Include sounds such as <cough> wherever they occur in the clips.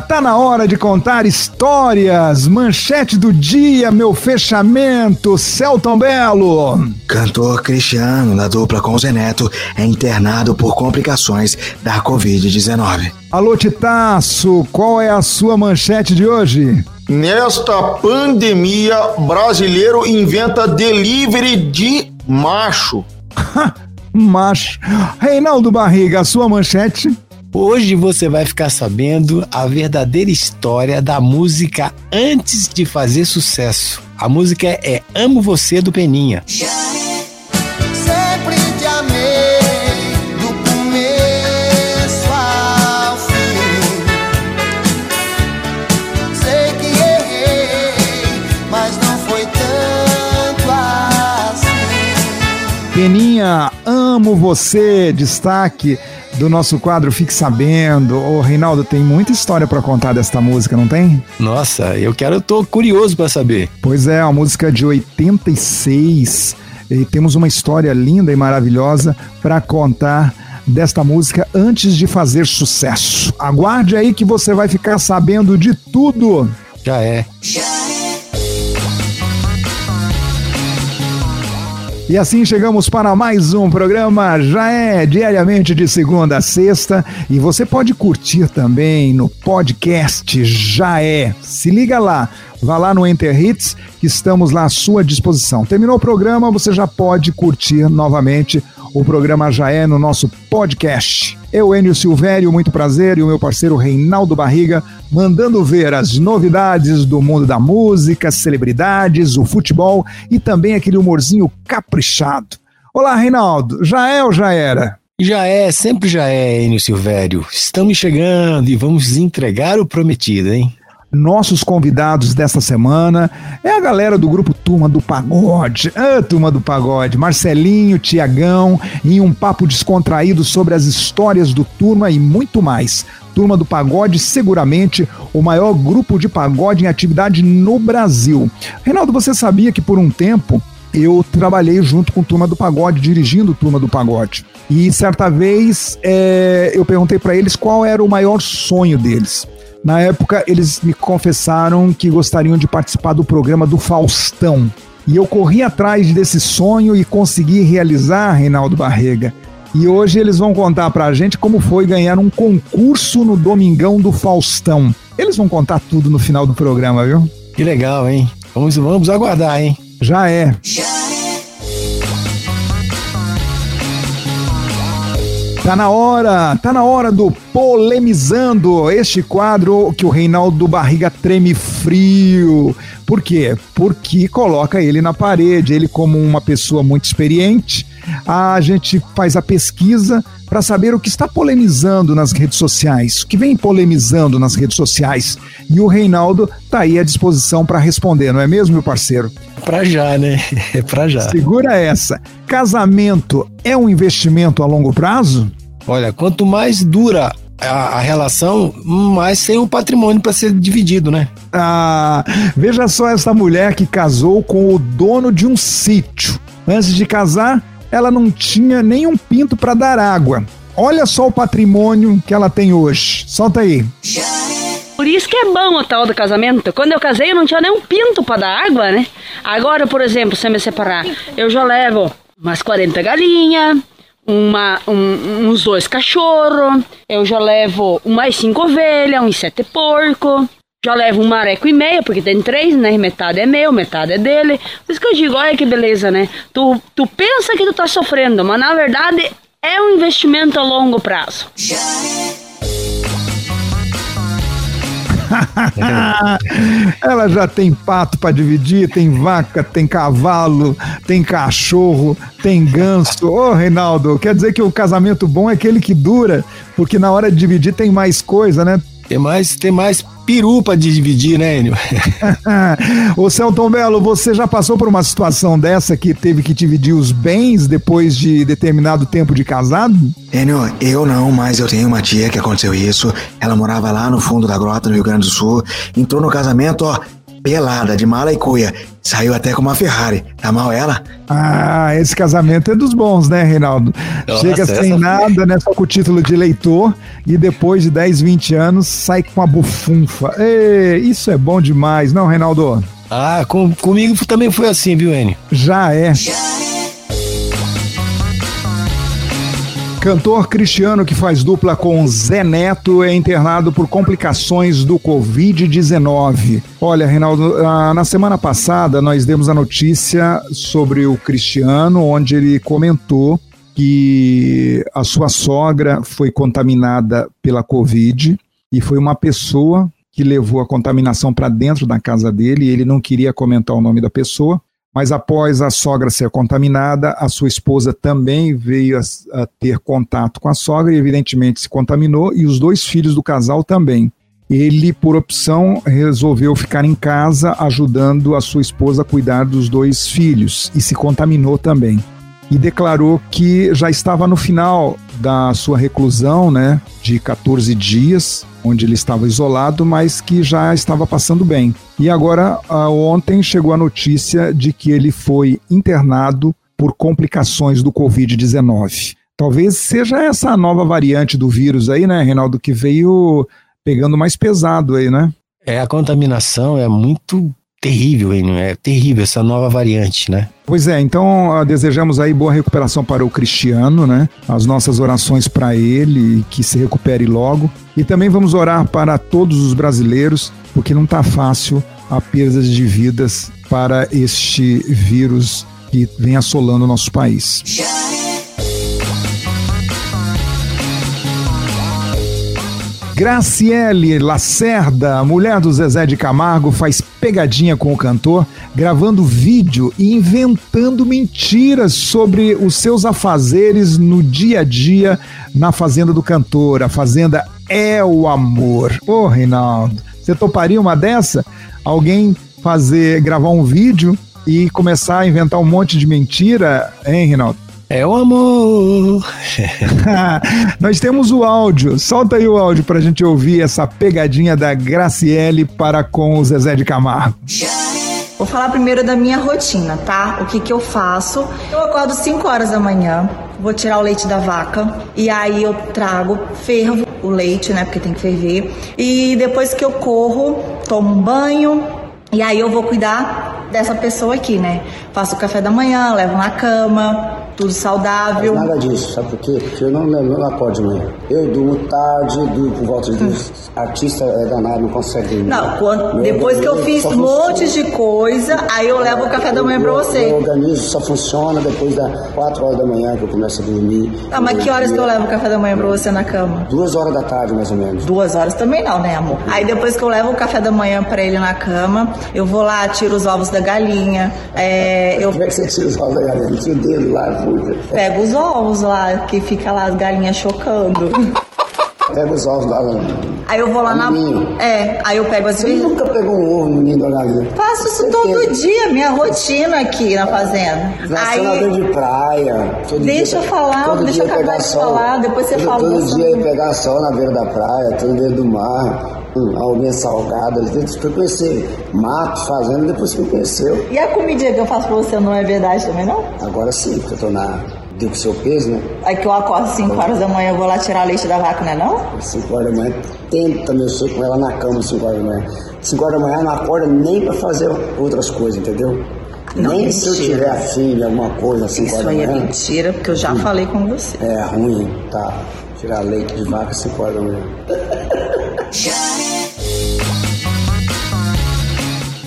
Tá na hora de contar histórias! Manchete do dia, meu fechamento, Celton Belo! Cantor Cristiano, da dupla com Zé Neto, é internado por complicações da Covid-19. Alô, Titaço, qual é a sua manchete de hoje? Nesta pandemia, brasileiro inventa delivery de macho. <laughs> macho. Reinaldo Barriga, a sua manchete? Hoje você vai ficar sabendo a verdadeira história da música antes de fazer sucesso. A música é Amo Você do Peninha. Sempre te amei do começo ao fim. Sei que errei, mas não foi tanto assim. Peninha, amo você, destaque do nosso quadro Fique Sabendo. Ô, Reinaldo, tem muita história para contar desta música, não tem? Nossa, eu quero, eu tô curioso para saber. Pois é, uma música de 86. E temos uma história linda e maravilhosa para contar desta música antes de fazer sucesso. Aguarde aí que você vai ficar sabendo de tudo. Já é. Já E assim chegamos para mais um programa. Já é diariamente de segunda a sexta. E você pode curtir também no podcast Já é. Se liga lá. Vá lá no Enter Hits, que estamos lá à sua disposição. Terminou o programa, você já pode curtir novamente o programa já é no nosso podcast. Eu, Enio Silvério, muito prazer, e o meu parceiro Reinaldo Barriga, mandando ver as novidades do mundo da música, celebridades, o futebol e também aquele humorzinho caprichado. Olá, Reinaldo, já é ou já era? Já é, sempre já é, Enio Silvério. Estamos chegando e vamos entregar o prometido, hein? Nossos convidados desta semana é a galera do grupo Turma do Pagode. Ah, Turma do Pagode, Marcelinho, Tiagão, em um papo descontraído sobre as histórias do Turma e muito mais. Turma do Pagode, seguramente o maior grupo de pagode em atividade no Brasil. Reinaldo, você sabia que por um tempo eu trabalhei junto com Turma do Pagode, dirigindo Turma do Pagode. E certa vez é, eu perguntei para eles qual era o maior sonho deles. Na época, eles me confessaram que gostariam de participar do programa do Faustão. E eu corri atrás desse sonho e consegui realizar, Reinaldo Barrega. E hoje eles vão contar pra gente como foi ganhar um concurso no Domingão do Faustão. Eles vão contar tudo no final do programa, viu? Que legal, hein? Vamos, vamos aguardar, hein? Já é. Já Tá na hora, tá na hora do Polemizando, este quadro que o Reinaldo Barriga treme frio. Por quê? Porque coloca ele na parede, ele como uma pessoa muito experiente, a gente faz a pesquisa para saber o que está polemizando nas redes sociais, o que vem polemizando nas redes sociais. E o Reinaldo tá aí à disposição para responder, não é mesmo, meu parceiro? Para já, né? <laughs> É para já. Segura essa. Casamento é um investimento a longo prazo? Olha, quanto mais dura a, a, relação, mais tem o patrimônio para ser dividido, né? Ah, veja só essa mulher que casou com o dono de um sítio. Antes de casar, ela não tinha nenhum pinto para dar água. Olha só o patrimônio que ela tem hoje. Solta aí. Por isso que é bom o tal do casamento. Quando eu casei, eu não tinha nenhum pinto para dar água, né? Agora, por exemplo, se eu me separar, eu já levo umas 40 galinhas, uma, um, uns dois cachorros, eu já levo mais cinco ovelhas, uns sete porco, já levo um mareco e meio, porque tem três, né? Metade é meu, metade é dele. Por isso que eu digo, olha que beleza, né? Tu, tu pensa que tu tá sofrendo, mas na verdade é um investimento a longo prazo. <laughs> Ela já tem pato para dividir, tem vaca, tem cavalo, tem cachorro, tem ganso. Ô, Reinaldo, quer dizer que o casamento bom é aquele que dura, porque na hora de dividir tem mais coisa, né? Tem mais, tem mais peru pra dividir, né, Enio? <laughs> Ô Celton Belo, você já passou por uma situação dessa que teve que dividir os bens depois de determinado tempo de casado? Enio, eu não, mas eu tenho uma tia que aconteceu isso. Ela morava lá no fundo da grota, no Rio Grande do Sul. Entrou no casamento, ó, pelada, de mala e cuia. Saiu até com uma Ferrari. Tá mal ela? Ah, esse casamento é dos bons, né, Reinaldo? Nossa, Chega sem nada, né? Só com o título de eleitor e depois de 10, 20 anos sai com uma bufunfa. Ê, isso é bom demais, não, Reinaldo? Ah, com- comigo também foi assim, viu, Enio? Já é. Cantor Cristiano, que faz dupla com Zé Neto, é internado por complicações do Covid-19. Olha, Reinaldo, ah, na semana passada nós demos a notícia sobre o Cristiano, onde ele comentou que a sua sogra foi contaminada pela Covid e foi uma pessoa que levou a contaminação para dentro da casa dele e ele não queria comentar o nome da pessoa. Mas após a sogra ser contaminada, a sua esposa também veio a, a ter contato com a sogra e, evidentemente, se contaminou, e os dois filhos do casal também. Ele, por opção, resolveu ficar em casa ajudando a sua esposa a cuidar dos dois filhos e se contaminou também. E declarou que já estava no final da sua reclusão, né, de 14 dias, onde ele estava isolado, mas que já estava passando bem. E agora, ontem, chegou a notícia de que ele foi internado por complicações do Covid-19. Talvez seja essa nova variante do vírus aí, né, Reinaldo, que veio pegando mais pesado aí, né? É, a contaminação é muito terrível, Enio. É terrível essa nova variante, né? Pois é, então ah, desejamos aí boa recuperação para o Cristiano, né? As nossas orações para ele, que se recupere logo. E também vamos orar para todos os brasileiros, porque não está fácil a perda de vidas para este vírus que vem assolando o nosso país. Graciele Lacerda, mulher do Zezé de Camargo, faz pegadinha com o cantor, gravando vídeo e inventando mentiras sobre os seus afazeres no dia a dia na fazenda do cantor. A fazenda é o amor. Ô, Reinaldo, você toparia uma dessa? Alguém fazer, gravar um vídeo e começar a inventar um monte de mentira, hein, Reinaldo? É o amor. <laughs> Nós temos o áudio. Solta aí o áudio pra gente ouvir essa pegadinha da Graciele para com o Zezé de Camargo. Vou falar primeiro da minha rotina, tá? O que que eu faço? Eu acordo 5 horas da manhã, vou tirar o leite da vaca e aí eu trago, fervo o leite, né? Porque tem que ferver. E depois que eu corro, tomo um banho e aí eu vou cuidar dessa pessoa aqui, né? Faço o café da manhã, levo na cama, tudo saudável. Nada disso, sabe por quê? Porque eu não, não, não acordo de manhã. Eu durmo tarde, durmo por volta de. Artista é danado, não consegue. Não, quando- depois que eu fiz um monte de coisa, aí eu levo o café da manhã pra Meu- você. Meu organismo só funciona depois das 4 horas da manhã que eu começo a dormir. Ah, mas que horas que eu levo o café da manhã pra você na cama? Duas horas da tarde, mais ou menos. Duas horas também não, né, amor? Aí depois que eu levo o café da manhã pra ele na cama, eu vou lá, tiro os ovos da galinha, é, <laughs> eu Como é que você tira os ovos da galinha? Tira o dedo lá, pego os ovos lá, que fica lá as galinhas chocando. Pega os ovos lá. lá. Aí eu vou lá na. Ninho. É, aí eu pego as Você nunca pegou um ovo no ninho da galinha? Faço isso todo dia, minha rotina aqui na fazenda. Nasceu na Aí. beira de praia. Deixa dia- eu falar, deixa dia eu acabar de sol. falar, depois você todo, fala Todo você. dia ia pegar sol na beira da praia, todo dentro do mar, hum, alguém salgada. Você foi conhecer mato, fazenda, depois que conheceu. E a comidinha que eu faço pra você não é verdade também, não? Agora sim, porque eu tô na. Deu com o seu peso, né? Aí que eu acordo 5 horas da manhã, eu vou lá tirar leite da vaca, não é não? 5 horas da manhã, tenta mexer com ela na cama 5 horas da manhã. 5 horas da manhã não acorda nem pra fazer outras coisas, entendeu? Não, nem se eu mentira. tiver de alguma coisa 5 Isso aí é mentira, porque eu já falei com você. É ruim, tá? Tirar leite de vaca 5 horas da manhã. <laughs>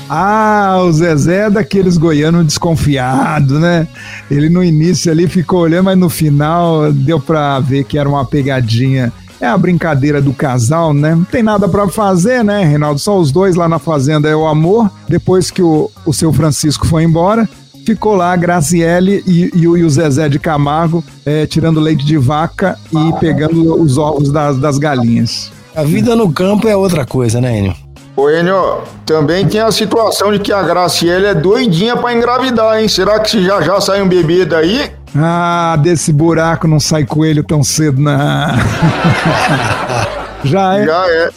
Ah, o Zezé é daqueles goianos desconfiados, né? Ele no início ali ficou olhando, mas no final deu pra ver que era uma pegadinha. É a brincadeira do casal, né? Não tem nada pra fazer, né, Reinaldo? Só os dois lá na fazenda é o amor. Depois que o, o seu Francisco foi embora, ficou lá a Graciele e, e o, e o Zezé de Camargo é, tirando leite de vaca e pegando os ovos das, das galinhas. A vida no campo é outra coisa, né, Enio? Ô Enio, também tem a situação de que a Graciela é doidinha para engravidar, hein? Será que se já já sai um bebê daí? Ah, desse buraco não sai coelho tão cedo, não. <laughs> já é. Já é.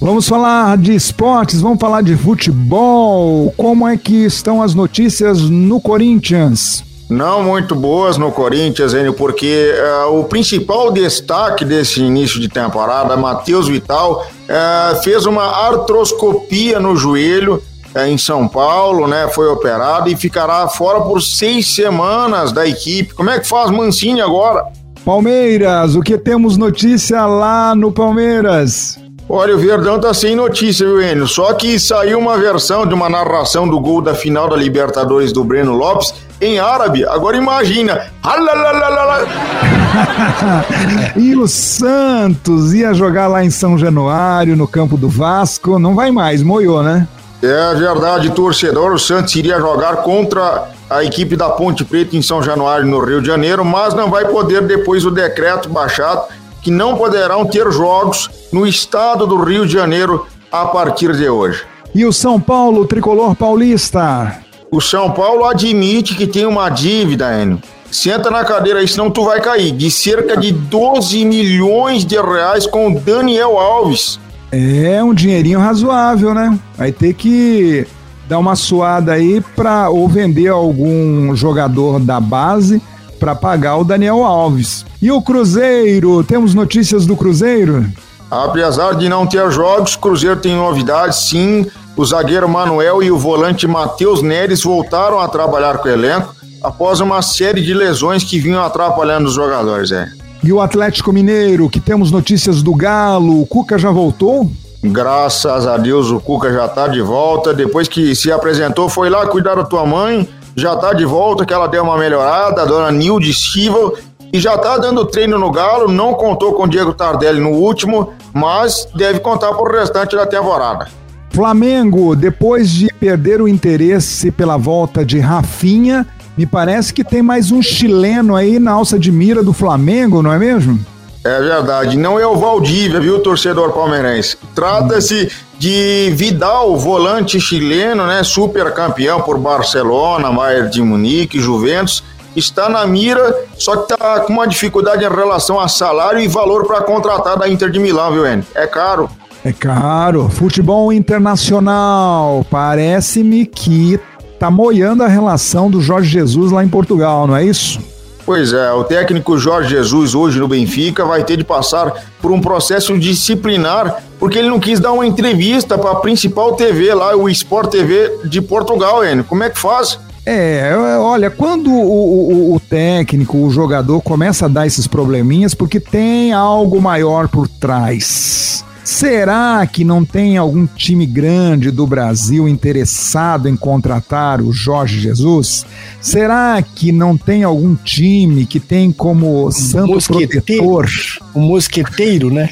Vamos falar de esportes, vamos falar de futebol. Como é que estão as notícias no Corinthians? Não muito boas no Corinthians, Enio, porque uh, o principal destaque desse início de temporada, Matheus Vital, uh, fez uma artroscopia no joelho uh, em São Paulo, né? Foi operado e ficará fora por seis semanas da equipe. Como é que faz Mancini agora? Palmeiras, o que temos notícia lá no Palmeiras? Olha, o Verdão tá sem notícia, viu, Enio? Só que saiu uma versão de uma narração do gol da final da Libertadores do Breno Lopes em árabe. Agora imagina. <laughs> e o Santos ia jogar lá em São Januário, no campo do Vasco. Não vai mais, moiou, né? É verdade, torcedor. O Santos iria jogar contra a equipe da Ponte Preta em São Januário, no Rio de Janeiro, mas não vai poder depois do decreto baixado que não poderão ter jogos no estado do Rio de Janeiro a partir de hoje. E o São Paulo, tricolor paulista? O São Paulo admite que tem uma dívida, Enio. Senta na cadeira aí, senão tu vai cair. De cerca de 12 milhões de reais com o Daniel Alves. É um dinheirinho razoável, né? Vai ter que dar uma suada aí para ou vender algum jogador da base para pagar o Daniel Alves. E o Cruzeiro? Temos notícias do Cruzeiro? Apesar de não ter jogos, Cruzeiro tem novidades sim. O zagueiro Manuel e o volante Matheus Neres voltaram a trabalhar com o elenco após uma série de lesões que vinham atrapalhando os jogadores. É. E o Atlético Mineiro, que temos notícias do Galo, o Cuca já voltou? Graças a Deus o Cuca já tá de volta. Depois que se apresentou, foi lá cuidar da tua mãe já tá de volta, que ela deu uma melhorada, a dona Nilde Stival, e já tá dando treino no Galo, não contou com o Diego Tardelli no último, mas deve contar pro restante da temporada. Flamengo, depois de perder o interesse pela volta de Rafinha, me parece que tem mais um chileno aí na alça de mira do Flamengo, não é mesmo? É verdade, não é o Valdívia, viu, torcedor palmeirense? Trata-se de Vidal, volante chileno, né, super campeão por Barcelona, Bayern de Munique, Juventus, está na mira, só que está com uma dificuldade em relação a salário e valor para contratar da Inter de Milão, viu, Enio? É caro. É caro. Futebol internacional. Parece-me que tá moiando a relação do Jorge Jesus lá em Portugal, não é isso? Pois é, o técnico Jorge Jesus, hoje no Benfica, vai ter de passar por um processo disciplinar, porque ele não quis dar uma entrevista para a principal TV lá, o Sport TV de Portugal, Enio. Como é que faz? É, olha, quando o, o, o, técnico, o jogador começa a dar esses probleminhas, porque tem algo maior por trás. Será que não tem algum time grande do Brasil interessado em contratar o Jorge Jesus? Será que não tem algum time que tem como santo protetor? Um mosqueteiro, né?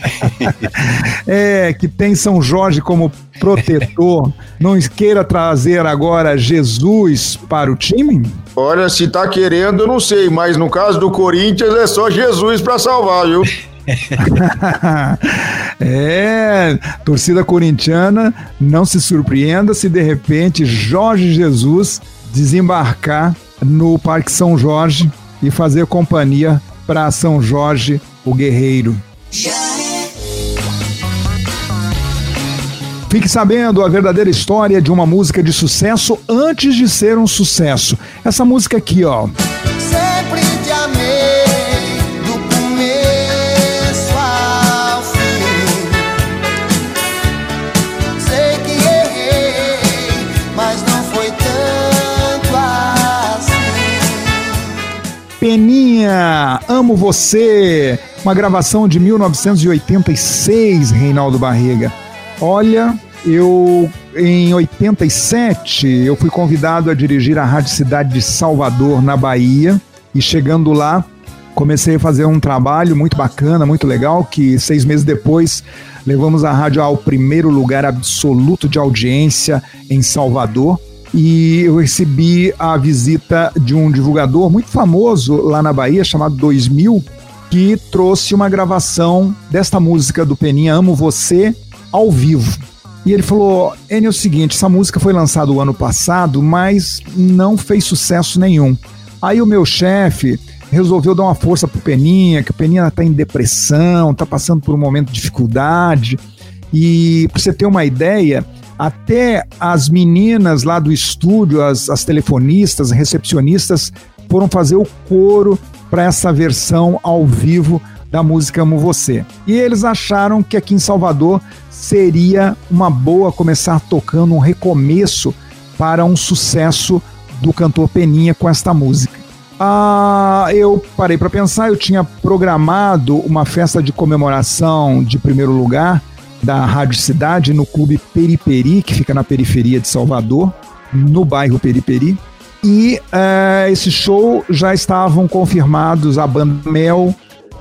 <laughs> é, que tem São Jorge como protetor. não queira trazer agora Jesus para o time? Olha, se tá querendo, eu não sei, mas no caso do Corinthians é só Jesus para salvar, viu? <laughs> <laughs> é, torcida corintiana, não se surpreenda se de repente Jorge Jesus desembarcar no Parque São Jorge e fazer companhia para São Jorge, o guerreiro. Fique sabendo a verdadeira história de uma música de sucesso antes de ser um sucesso. Essa música aqui, ó. Amo você. Uma gravação de 1986, Reinaldo Barriga. Olha, eu em 87 eu fui convidado a dirigir a Rádio Cidade de Salvador, na Bahia, e chegando lá comecei a fazer um trabalho muito bacana, muito legal, que seis meses depois levamos a rádio ao primeiro lugar absoluto de audiência em Salvador e eu recebi a visita de um divulgador muito famoso lá na Bahia, chamado 2000, que trouxe uma gravação desta música do Peninha, Amo Você, ao vivo. E ele falou: N é o seguinte, essa música foi lançada o ano passado, mas não fez sucesso nenhum. Aí o meu chefe resolveu dar uma força pro Peninha, que o Peninha tá em depressão, tá passando por um momento de dificuldade E para você ter uma ideia, até as meninas lá do estúdio, as, as telefonistas, recepcionistas, foram fazer o coro para essa versão ao vivo da música Amo Você. E eles acharam que aqui em Salvador seria uma boa começar tocando um recomeço para um sucesso do cantor Peninha com esta música. Ah, eu parei para pensar, eu tinha programado uma festa de comemoração de primeiro lugar da Rádio Cidade no Clube Periperi, que fica na periferia de Salvador, no bairro Periperi. E uh, esse show já estavam confirmados a banda Mel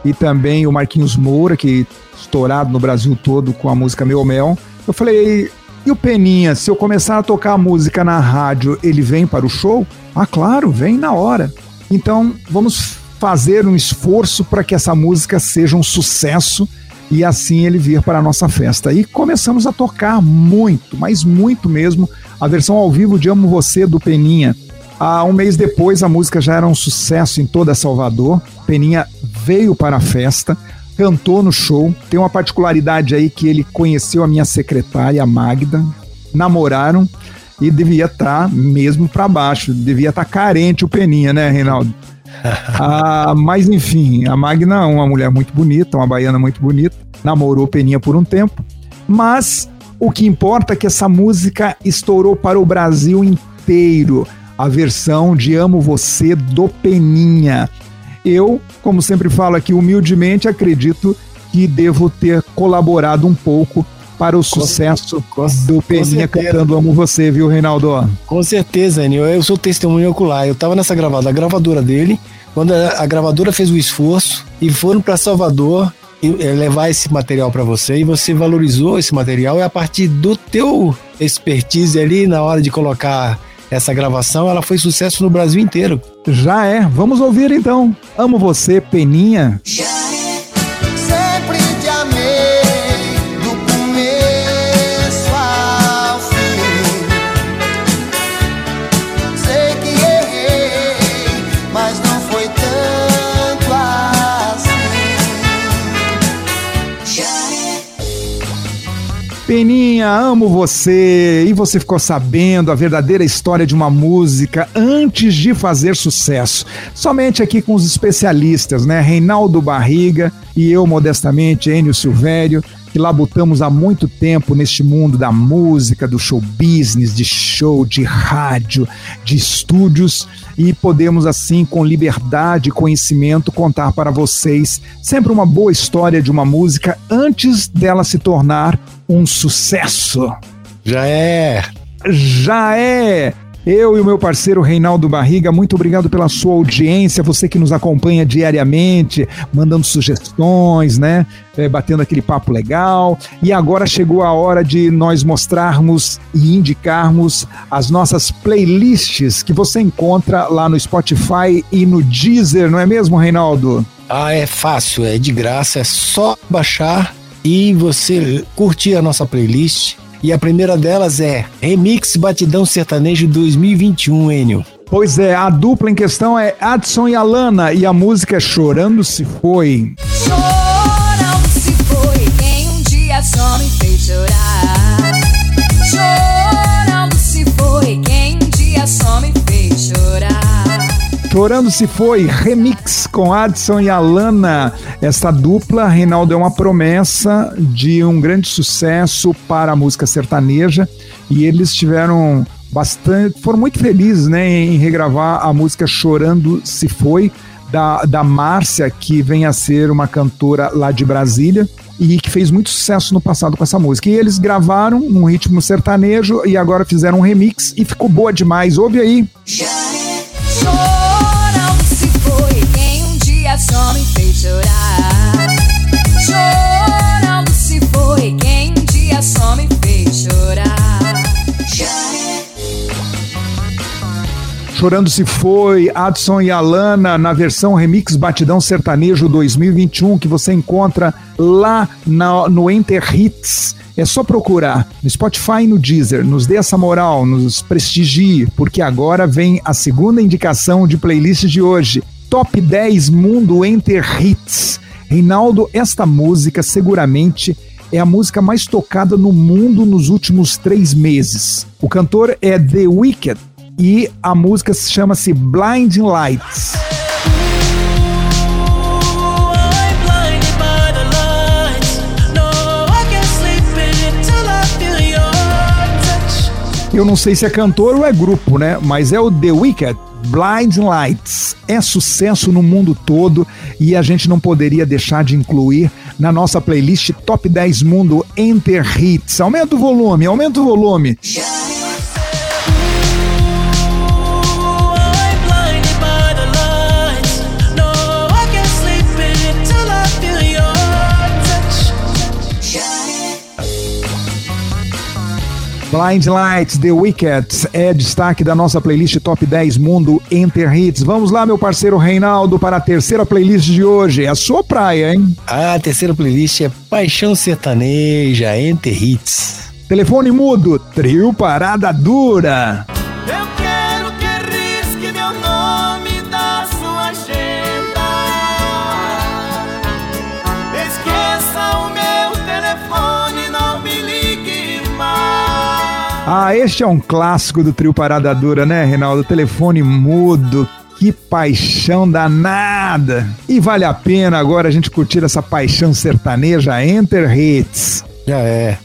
e também o Marquinhos Moura, que estourado no Brasil todo com a música Meu Mel. Eu falei, e o Peninha, se eu começar a tocar a música na rádio, ele vem para o show? Ah, claro, vem na hora. Então, vamos fazer um esforço para que essa música seja um sucesso e assim ele vir para a nossa festa. E começamos a tocar muito, mas muito mesmo, a versão ao vivo de Amo Você do Peninha. Há um mês depois, a música já era um sucesso em toda Salvador. Peninha veio para a festa, cantou no show. Tem uma particularidade aí que ele conheceu a minha secretária, a Magda, namoraram e devia estar tá mesmo para baixo, devia estar tá carente o Peninha, né, Reinaldo? <laughs> ah, mas enfim, a Magna é uma mulher muito bonita, uma baiana muito bonita, namorou Peninha por um tempo, mas o que importa é que essa música estourou para o Brasil inteiro, a versão de Amo Você do Peninha. Eu, como sempre falo aqui humildemente, acredito que devo ter colaborado um pouco para o sucesso com, do Peninha cantando Amo Você, viu, Reinaldo? Com certeza, Enio. Eu sou testemunho ocular. Eu estava nessa gravada, a gravadora dele, quando a, a gravadora fez o esforço e foram para Salvador eh, levar esse material para você e você valorizou esse material e a partir do teu expertise ali na hora de colocar essa gravação, ela foi sucesso no Brasil inteiro. Já é. Vamos ouvir então. Amo você, Peninha. Já Peninha, amo você. E você ficou sabendo a verdadeira história de uma música antes de fazer sucesso. Somente aqui com os especialistas, né? Reinaldo Barriga e eu, modestamente, Enio Silvério, que labutamos há muito tempo neste mundo da música, do show business, de show, de rádio, de estúdios e podemos assim com liberdade e conhecimento contar para vocês sempre uma boa história de uma música antes dela se tornar um sucesso. Já é. Já é. Eu e o meu parceiro Reinaldo Barriga, muito obrigado pela sua audiência, você que nos acompanha diariamente, mandando sugestões, né? É, batendo aquele papo legal. E agora chegou a hora de nós mostrarmos e indicarmos as nossas playlists que você encontra lá no Spotify e no Deezer, não é mesmo, Reinaldo? Ah, é fácil, é de graça, é só baixar e você curtir a nossa playlist e a primeira delas é Remix Batidão Sertanejo 2021, Enio. Pois é, a dupla em questão é Adson e Alana e a música é Chorando Se Foi. Chorando Chorando se foi, remix com Adson e Alana. Essa dupla, Reinaldo, é uma promessa de um grande sucesso para a música sertaneja e eles tiveram bastante, foram muito felizes né, em regravar a música Chorando se foi. Da, da Márcia, que vem a ser uma cantora lá de Brasília e que fez muito sucesso no passado com essa música. E eles gravaram num ritmo sertanejo e agora fizeram um remix e ficou boa demais. Ouve aí. Já me fez chorar. Chorando se foi quem dia só me fez chorar. Chorando se foi, Adson e Alana na versão Remix Batidão Sertanejo 2021 que você encontra lá na, no Enter Hits. É só procurar no Spotify e no Deezer. Nos dê essa moral, nos prestigie, porque agora vem a segunda indicação de playlist de hoje. Top 10 Mundo Enter Hits. Reinaldo, esta música seguramente é a música mais tocada no mundo nos últimos três meses. O cantor é The Wicked e a música chama-se Blinding Lights. Eu não sei se é cantor ou é grupo, né? Mas é o The Wicked. Blind Lights é sucesso no mundo todo e a gente não poderia deixar de incluir na nossa playlist Top 10 Mundo Enter Hits. Aumenta o volume, aumenta o volume. Blind Lights, The Wicked é destaque da nossa playlist Top 10 Mundo Enter Hits. Vamos lá, meu parceiro Reinaldo, para a terceira playlist de hoje. É a sua praia, hein? A terceira playlist é Paixão Sertaneja Enter Hits. Telefone mudo, trio Parada Dura. Ah, este é um clássico do trio Parada Dura, né, Reinaldo? Telefone mudo, que paixão danada! E vale a pena agora a gente curtir essa paixão sertaneja Enter Hits. Já é.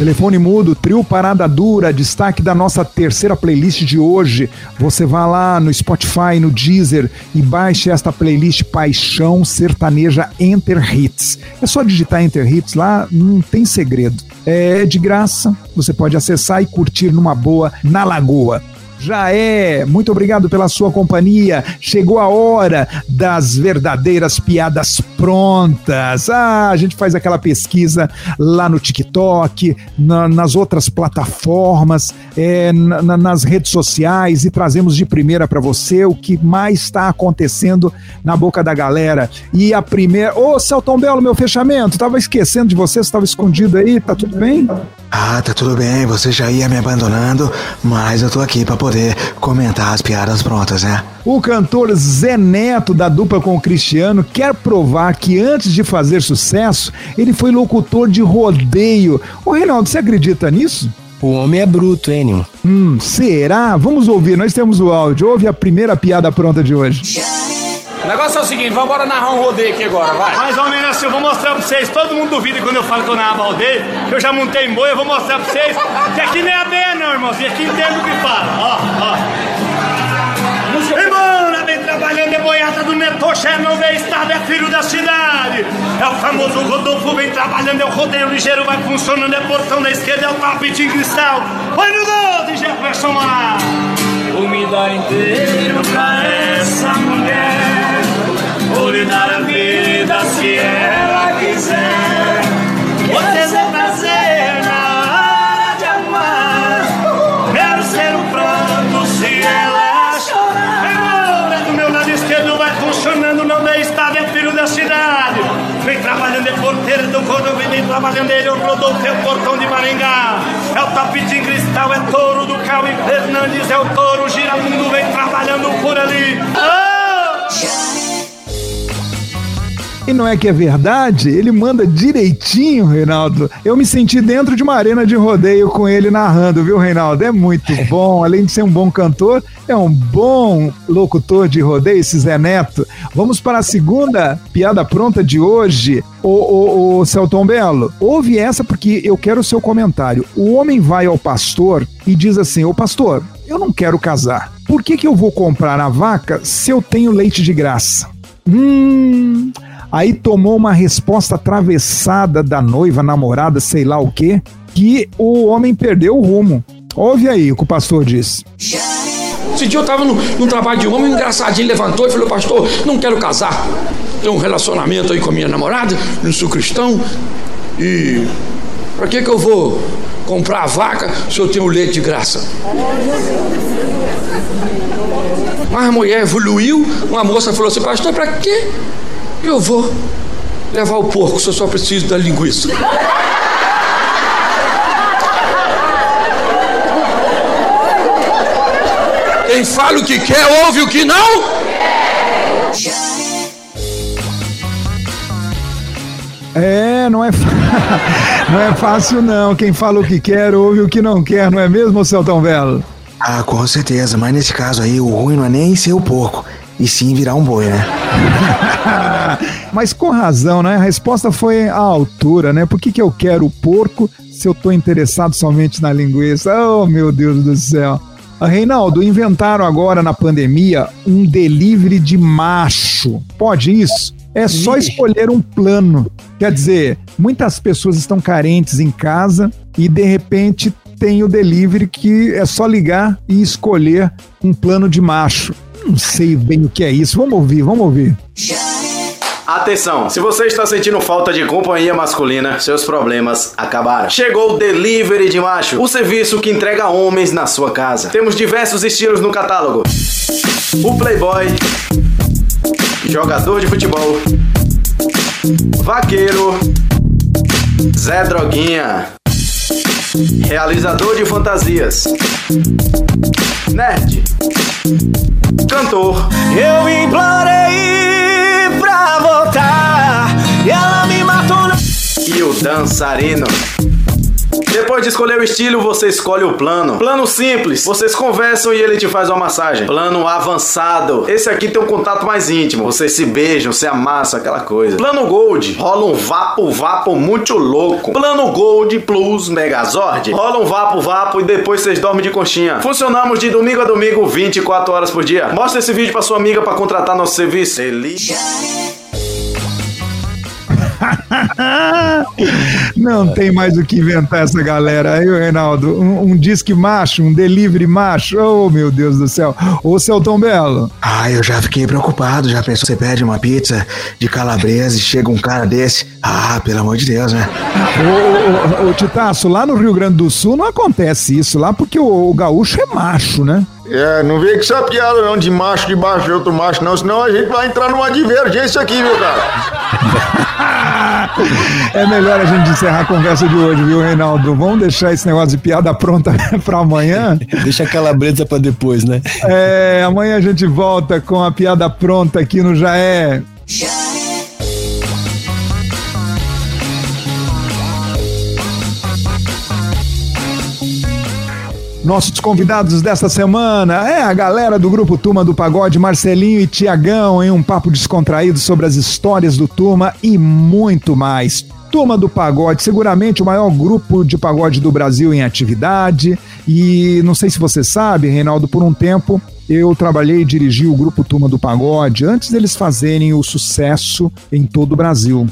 Telefone mudo, trio Parada Dura, destaque da nossa terceira playlist de hoje. Você vá lá no Spotify, no Deezer e baixe esta playlist Paixão Sertaneja Enter Hits. É só digitar Enter Hits lá, não tem segredo. É de graça, você pode acessar e curtir numa boa na Lagoa. Já é. Muito obrigado pela sua companhia. Chegou a hora das verdadeiras piadas prontas. Ah, a gente faz aquela pesquisa lá no TikTok, na, nas outras plataformas, é, na, nas redes sociais e trazemos de primeira para você o que mais está acontecendo na boca da galera. E a primeira. Ô, Celton Belo, meu fechamento, tava esquecendo de você, você tava escondido aí, tá tudo bem? Ah, tá tudo bem, você já ia me abandonando, mas eu tô aqui para poder comentar as piadas prontas, né? O cantor Zé Neto, da dupla com o Cristiano, quer provar que antes de fazer sucesso, ele foi locutor de rodeio. Ô Reinaldo, você acredita nisso? O homem é bruto, hein, Hum, será? Vamos ouvir, nós temos o áudio. Ouve a primeira piada pronta de hoje. O negócio é o seguinte, vamos embora narrar um rodeio aqui agora, vai. Mais ou menos assim, eu vou mostrar pra vocês. Todo mundo duvida quando eu falo que eu narrava rodeio, que eu já montei em boi, eu vou mostrar pra vocês que aqui nem é bem não, irmãozinho. Aqui entende o que fala. Ó, ó. Irmão, lá vem trabalhando, é boiada do Netoché, não vê estado, é filho da cidade. É o famoso Rodolfo, vem trabalhando, é o rodeio ligeiro, vai funcionando, é portão da esquerda, é o tapete em cristal. Põe no gol de Jefferson lá. Vou me dar inteiro pra essa mulher Vou lhe dar a vida se ela quiser ter seu prazer na hora de amar Quero ser um pranto se ela chorar Agora do meu lado esquerdo vai funcionando, não é é filho da cidade. Vem trabalhando, é porteiro do Cordovim, vem trabalhando, ele é o Rodolfo, é o portão de Maringá. É o tapete em cristal, é touro do Cauê Fernandes, é o touro Giramundo, vem trabalhando por ali. E não é que é verdade? Ele manda direitinho, Reinaldo. Eu me senti dentro de uma arena de rodeio com ele narrando, viu, Reinaldo? É muito bom. Além de ser um bom cantor, é um bom locutor de rodeio, esse Zé Neto. Vamos para a segunda piada pronta de hoje. Ô, ô, ô, Celton Belo, ouve essa porque eu quero o seu comentário. O homem vai ao pastor e diz assim: Ô pastor, eu não quero casar. Por que, que eu vou comprar a vaca se eu tenho leite de graça? Hum. Aí tomou uma resposta atravessada da noiva, namorada, sei lá o quê, que o homem perdeu o rumo. Ouve aí o que o pastor disse. Esse dia eu tava no, num trabalho de homem, um engraçadinho levantou e falou, pastor, não quero casar. Tenho um relacionamento aí com a minha namorada, não sou cristão. E pra que que eu vou comprar a vaca se eu tenho leite de graça? Mas a mulher evoluiu, uma moça falou assim, pastor, pra quê Eu vou levar o porco, se eu só preciso da linguiça. Quem fala o que quer, ouve o que não? É, não é, <laughs> não é fácil não. Quem fala o que quer, ouve o que não quer, não é mesmo, Celtão Velo? Ah, com certeza, mas nesse caso aí, o ruim não é nem ser o porco, e sim virar um boi, né? <laughs> mas com razão, né? A resposta foi à altura, né? Por que, que eu quero o porco se eu tô interessado somente na linguiça? Oh, meu Deus do céu. Reinaldo, inventaram agora na pandemia um delivery de macho. Pode isso? É só escolher um plano. Quer dizer, muitas pessoas estão carentes em casa e de repente tem o delivery que é só ligar e escolher um plano de macho. Não sei bem o que é isso. Vamos ouvir, vamos ouvir. Atenção, se você está sentindo falta de companhia masculina, seus problemas acabaram. Chegou o Delivery de Macho, o serviço que entrega homens na sua casa. Temos diversos estilos no catálogo: o Playboy, jogador de futebol, vaqueiro, Zé Droguinha, realizador de fantasias, nerd, cantor. Eu implorei pra voltar e ela me matou. No... E o dançarino. Depois de escolher o estilo, você escolhe o plano. Plano simples, vocês conversam e ele te faz uma massagem. Plano avançado, esse aqui tem um contato mais íntimo. Vocês se beijam, se amassam, aquela coisa. Plano Gold, rola um vapo vapo muito louco. Plano Gold Plus Megazord, rola um vapo vapo e depois vocês dormem de conchinha. Funcionamos de domingo a domingo, 24 horas por dia. Mostra esse vídeo pra sua amiga para contratar nosso serviço. Ele... <laughs> Não tem mais o que inventar essa galera. Aí, Reinaldo, um, um disque macho, um delivery macho. Oh, meu Deus do céu. Ô, Celton Belo. Ah, eu já fiquei preocupado. Já pensou, você pede uma pizza de calabresa e chega um cara desse? Ah, pelo amor de Deus, né? Ô, ô, ô, ô Titaço, lá no Rio Grande do Sul não acontece isso lá porque o, o gaúcho é macho, né? É, não vem com essa piada não de macho debaixo de outro macho, não, senão a gente vai entrar numa divergência aqui, meu cara. <laughs> é melhor a gente encerrar a conversa de hoje, viu, Reinaldo? Vamos deixar esse negócio de piada pronta <laughs> para amanhã? Deixa a calabresa para depois, né? É, amanhã a gente volta com a piada pronta aqui no Já É. Já Nossos convidados desta semana é a galera do grupo Turma do Pagode, Marcelinho e Tiagão, em um papo descontraído sobre as histórias do Turma e muito mais. Turma do Pagode, seguramente o maior grupo de pagode do Brasil em atividade. E não sei se você sabe, Reinaldo, por um tempo eu trabalhei e dirigi o grupo Turma do Pagode antes deles fazerem o sucesso em todo o Brasil.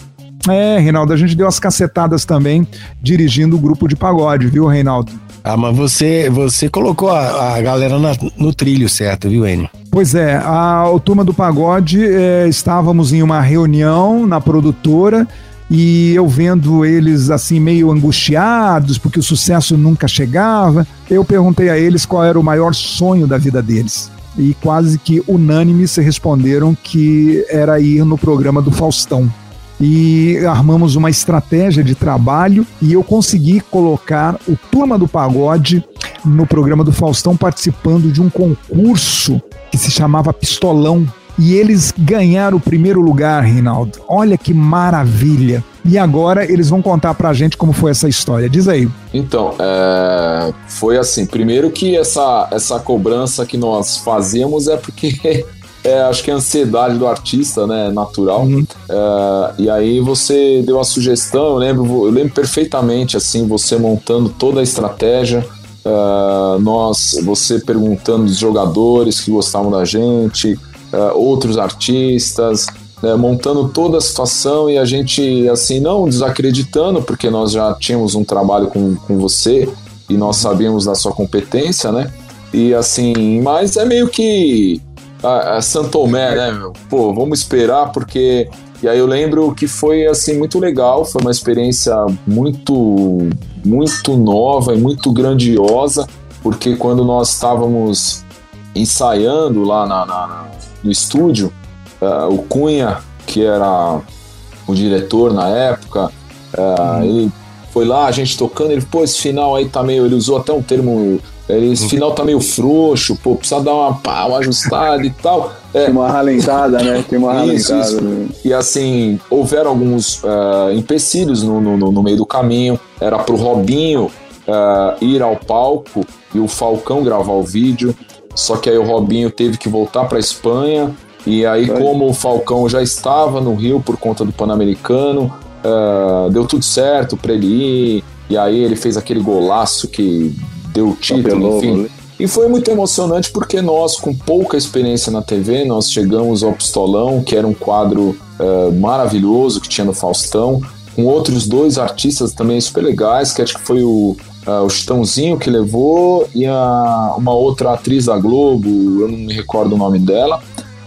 É, Reinaldo, a gente deu as cacetadas também dirigindo o grupo de pagode, viu, Reinaldo? Ah, mas você, você colocou a, a galera na, no trilho certo, viu, Enio? Pois é, a, a Turma do Pagode, é, estávamos em uma reunião na produtora e eu vendo eles assim meio angustiados porque o sucesso nunca chegava, eu perguntei a eles qual era o maior sonho da vida deles. E quase que unânimes responderam que era ir no programa do Faustão e armamos uma estratégia de trabalho e eu consegui colocar o Turma do Pagode no programa do Faustão participando de um concurso que se chamava Pistolão. E eles ganharam o primeiro lugar, Reinaldo. Olha que maravilha. E agora eles vão contar pra gente como foi essa história. Diz aí. Então, é, foi assim. Primeiro que essa, essa cobrança que nós fazíamos é porque é, acho que é a ansiedade do artista, né, natural. Uhum. É, e aí você deu a sugestão, eu lembro, eu lembro perfeitamente, assim, você montando toda a estratégia, é, nós, você perguntando os jogadores que gostavam da gente, é, outros artistas, né, montando toda a situação e a gente, assim, não desacreditando, porque nós já tínhamos um trabalho com, com você e nós sabíamos da sua competência, né? E assim, mas é meio que a, a Santomé, né, meu? Pô, vamos esperar porque. E aí eu lembro que foi assim muito legal, foi uma experiência muito muito nova e muito grandiosa, porque quando nós estávamos ensaiando lá na, na, no estúdio, uh, o Cunha que era o diretor na época, uh, ele foi lá, a gente tocando, ele, pô, esse final aí tá meio. Ele usou até um termo. Esse uhum. final tá meio frouxo, pô, precisa dar uma, uma ajustada e tal. É, <laughs> Tem uma ralentada, né? Tem uma isso, ralentada. Isso. Né? E assim, houveram alguns uh, empecilhos no, no, no, meio do caminho. Era pro Robinho uh, ir ao palco e o Falcão gravar o vídeo. Só que aí o Robinho teve que voltar para Espanha. E aí, como o Falcão já estava no Rio por conta do Pan-Americano, uh, deu tudo certo para ele ir, e aí ele fez aquele golaço que deu o título, enfim. E foi muito emocionante porque nós, com pouca experiência na TV, nós chegamos ao Pistolão, que era um quadro uh, maravilhoso que tinha no Faustão, com outros dois artistas também super legais, que acho que foi o, uh, o Chitãozinho que levou e a, uma outra atriz da Globo, eu não me recordo o nome dela.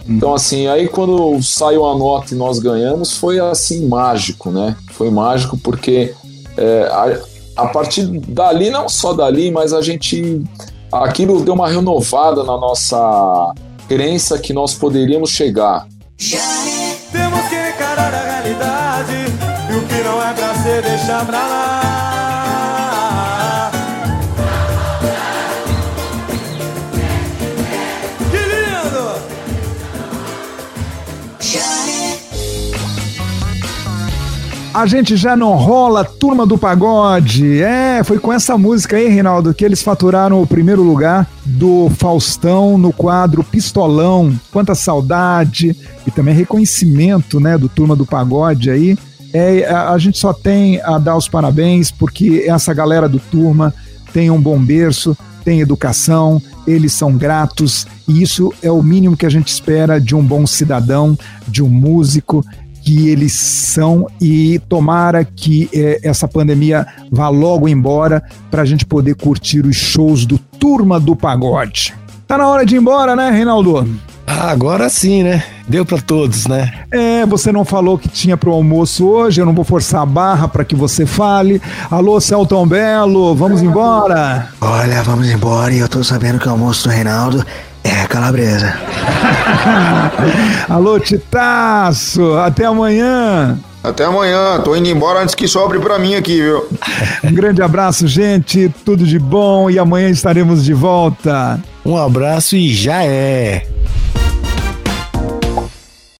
Então, assim, aí quando saiu a nota e nós ganhamos, foi assim mágico, né? Foi mágico porque é, a, a partir dali, não só dali, mas a gente. Aquilo deu uma renovada na nossa crença que nós poderíamos chegar. Temos que encarar a realidade e o que não é pra ser, deixar pra lá. A gente já não rola, turma do pagode. É, foi com essa música aí, Reinaldo, que eles faturaram o primeiro lugar do Faustão no quadro Pistolão. Quanta saudade e também reconhecimento, né, do turma do pagode aí. É, a, a gente só tem a dar os parabéns porque essa galera do turma tem um bom berço, tem educação, eles são gratos e isso é o mínimo que a gente espera de um bom cidadão, de um músico que eles são e tomara que é, essa pandemia vá logo embora para a gente poder curtir os shows do Turma do Pagode. Tá na hora de ir embora, né, Reinaldo? Ah, agora sim, né? Deu para todos, né? É, você não falou que tinha pro almoço hoje, eu não vou forçar a barra para que você fale. Alô, Celton Belo, vamos embora? Olha, vamos embora e eu tô sabendo que o almoço do Reinaldo é calabresa. <laughs> Alô, Titaço, até amanhã. Até amanhã, tô indo embora antes que sobre pra mim aqui, viu? <laughs> Um grande abraço, gente, tudo de bom e amanhã estaremos de volta. Um abraço e já é.